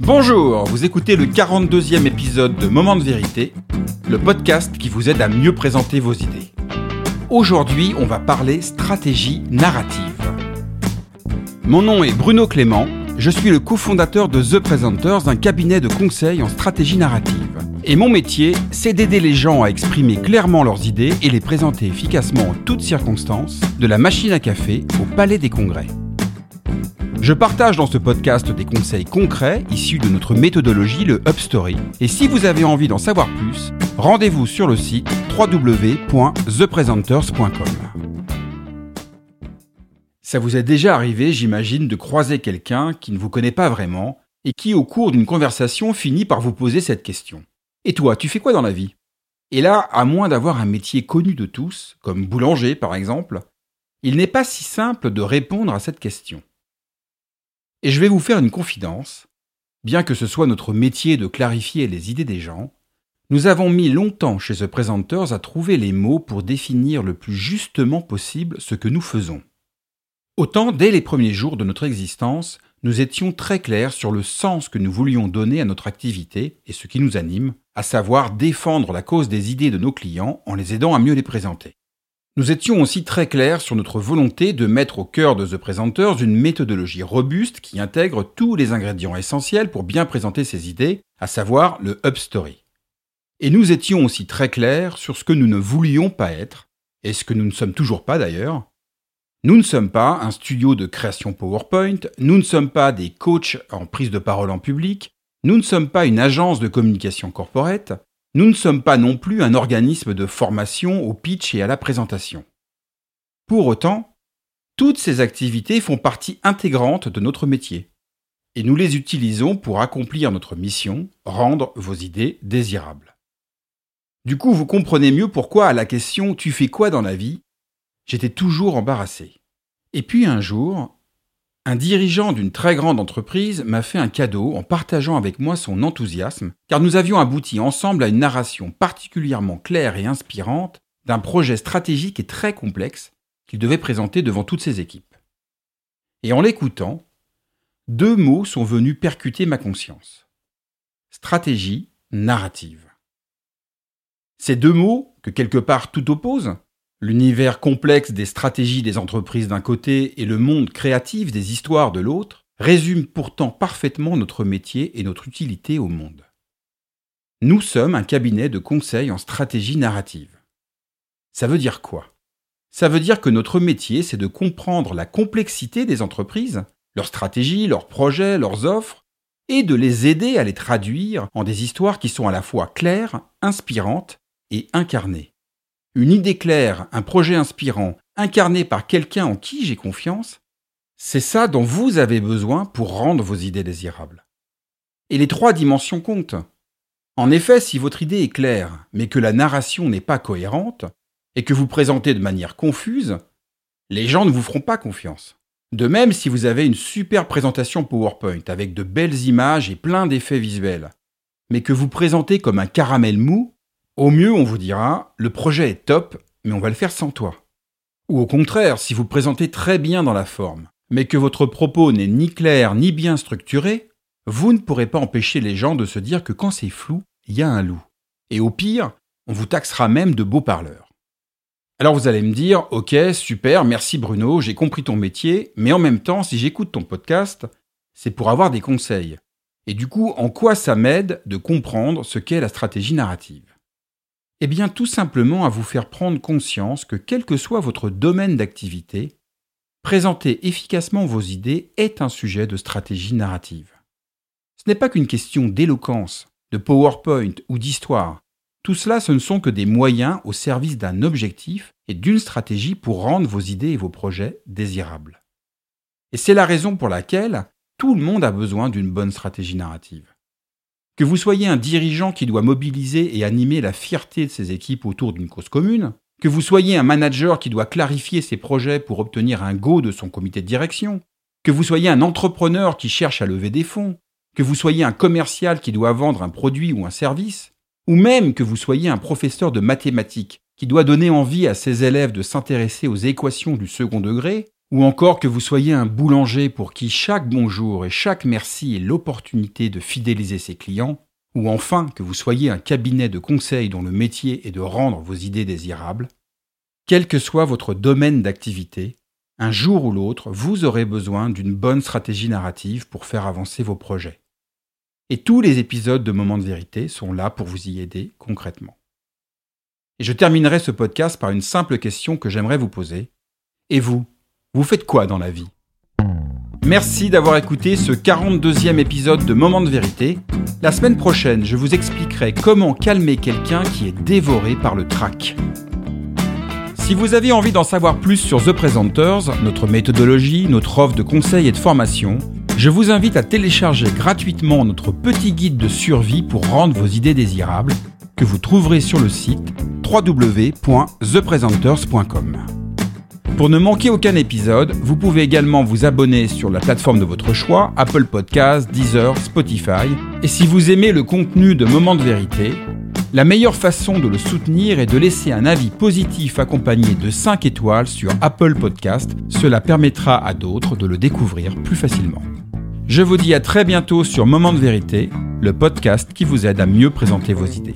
Bonjour, vous écoutez le 42e épisode de Moment de vérité, le podcast qui vous aide à mieux présenter vos idées. Aujourd'hui, on va parler stratégie narrative. Mon nom est Bruno Clément, je suis le cofondateur de The Presenters, un cabinet de conseil en stratégie narrative. Et mon métier, c'est d'aider les gens à exprimer clairement leurs idées et les présenter efficacement en toutes circonstances, de la machine à café au palais des congrès. Je partage dans ce podcast des conseils concrets issus de notre méthodologie, le UpStory. Et si vous avez envie d'en savoir plus, rendez-vous sur le site www.thepresenters.com. Ça vous est déjà arrivé, j'imagine, de croiser quelqu'un qui ne vous connaît pas vraiment et qui, au cours d'une conversation, finit par vous poser cette question. Et toi, tu fais quoi dans la vie? Et là, à moins d'avoir un métier connu de tous, comme boulanger par exemple, il n'est pas si simple de répondre à cette question. Et je vais vous faire une confidence. Bien que ce soit notre métier de clarifier les idées des gens, nous avons mis longtemps chez The Presenters à trouver les mots pour définir le plus justement possible ce que nous faisons. Autant, dès les premiers jours de notre existence, nous étions très clairs sur le sens que nous voulions donner à notre activité et ce qui nous anime, à savoir défendre la cause des idées de nos clients en les aidant à mieux les présenter. Nous étions aussi très clairs sur notre volonté de mettre au cœur de The Presenters une méthodologie robuste qui intègre tous les ingrédients essentiels pour bien présenter ses idées, à savoir le Up Story. Et nous étions aussi très clairs sur ce que nous ne voulions pas être, et ce que nous ne sommes toujours pas d'ailleurs. Nous ne sommes pas un studio de création PowerPoint, nous ne sommes pas des coachs en prise de parole en public, nous ne sommes pas une agence de communication corporate, nous ne sommes pas non plus un organisme de formation au pitch et à la présentation. Pour autant, toutes ces activités font partie intégrante de notre métier, et nous les utilisons pour accomplir notre mission, rendre vos idées désirables. Du coup, vous comprenez mieux pourquoi à la question Tu fais quoi dans la vie? j'étais toujours embarrassé. Et puis un jour, un dirigeant d'une très grande entreprise m'a fait un cadeau en partageant avec moi son enthousiasme, car nous avions abouti ensemble à une narration particulièrement claire et inspirante d'un projet stratégique et très complexe qu'il devait présenter devant toutes ses équipes. Et en l'écoutant, deux mots sont venus percuter ma conscience. Stratégie, narrative. Ces deux mots, que quelque part tout oppose, L'univers complexe des stratégies des entreprises d'un côté et le monde créatif des histoires de l'autre résument pourtant parfaitement notre métier et notre utilité au monde. Nous sommes un cabinet de conseil en stratégie narrative. Ça veut dire quoi? Ça veut dire que notre métier, c'est de comprendre la complexité des entreprises, leurs stratégies, leurs projets, leurs offres, et de les aider à les traduire en des histoires qui sont à la fois claires, inspirantes et incarnées une idée claire, un projet inspirant, incarné par quelqu'un en qui j'ai confiance, c'est ça dont vous avez besoin pour rendre vos idées désirables. Et les trois dimensions comptent. En effet, si votre idée est claire, mais que la narration n'est pas cohérente, et que vous présentez de manière confuse, les gens ne vous feront pas confiance. De même, si vous avez une super présentation PowerPoint avec de belles images et plein d'effets visuels, mais que vous présentez comme un caramel mou, au mieux, on vous dira, le projet est top, mais on va le faire sans toi. Ou au contraire, si vous présentez très bien dans la forme, mais que votre propos n'est ni clair ni bien structuré, vous ne pourrez pas empêcher les gens de se dire que quand c'est flou, il y a un loup. Et au pire, on vous taxera même de beaux parleurs. Alors vous allez me dire, ok, super, merci Bruno, j'ai compris ton métier, mais en même temps, si j'écoute ton podcast, c'est pour avoir des conseils. Et du coup, en quoi ça m'aide de comprendre ce qu'est la stratégie narrative? Eh bien tout simplement à vous faire prendre conscience que quel que soit votre domaine d'activité, présenter efficacement vos idées est un sujet de stratégie narrative. Ce n'est pas qu'une question d'éloquence, de PowerPoint ou d'histoire. Tout cela, ce ne sont que des moyens au service d'un objectif et d'une stratégie pour rendre vos idées et vos projets désirables. Et c'est la raison pour laquelle tout le monde a besoin d'une bonne stratégie narrative. Que vous soyez un dirigeant qui doit mobiliser et animer la fierté de ses équipes autour d'une cause commune, que vous soyez un manager qui doit clarifier ses projets pour obtenir un go de son comité de direction, que vous soyez un entrepreneur qui cherche à lever des fonds, que vous soyez un commercial qui doit vendre un produit ou un service, ou même que vous soyez un professeur de mathématiques qui doit donner envie à ses élèves de s'intéresser aux équations du second degré, ou encore que vous soyez un boulanger pour qui chaque bonjour et chaque merci est l'opportunité de fidéliser ses clients, ou enfin que vous soyez un cabinet de conseil dont le métier est de rendre vos idées désirables, quel que soit votre domaine d'activité, un jour ou l'autre, vous aurez besoin d'une bonne stratégie narrative pour faire avancer vos projets. Et tous les épisodes de Moments de vérité sont là pour vous y aider concrètement. Et je terminerai ce podcast par une simple question que j'aimerais vous poser. Et vous, vous faites quoi dans la vie? Merci d'avoir écouté ce 42e épisode de Moment de vérité. La semaine prochaine, je vous expliquerai comment calmer quelqu'un qui est dévoré par le trac. Si vous avez envie d'en savoir plus sur The Presenters, notre méthodologie, notre offre de conseils et de formation, je vous invite à télécharger gratuitement notre petit guide de survie pour rendre vos idées désirables, que vous trouverez sur le site www.thepresenters.com. Pour ne manquer aucun épisode, vous pouvez également vous abonner sur la plateforme de votre choix, Apple Podcasts, Deezer, Spotify. Et si vous aimez le contenu de Moments de vérité, la meilleure façon de le soutenir est de laisser un avis positif accompagné de 5 étoiles sur Apple Podcasts. Cela permettra à d'autres de le découvrir plus facilement. Je vous dis à très bientôt sur Moment de vérité, le podcast qui vous aide à mieux présenter vos idées.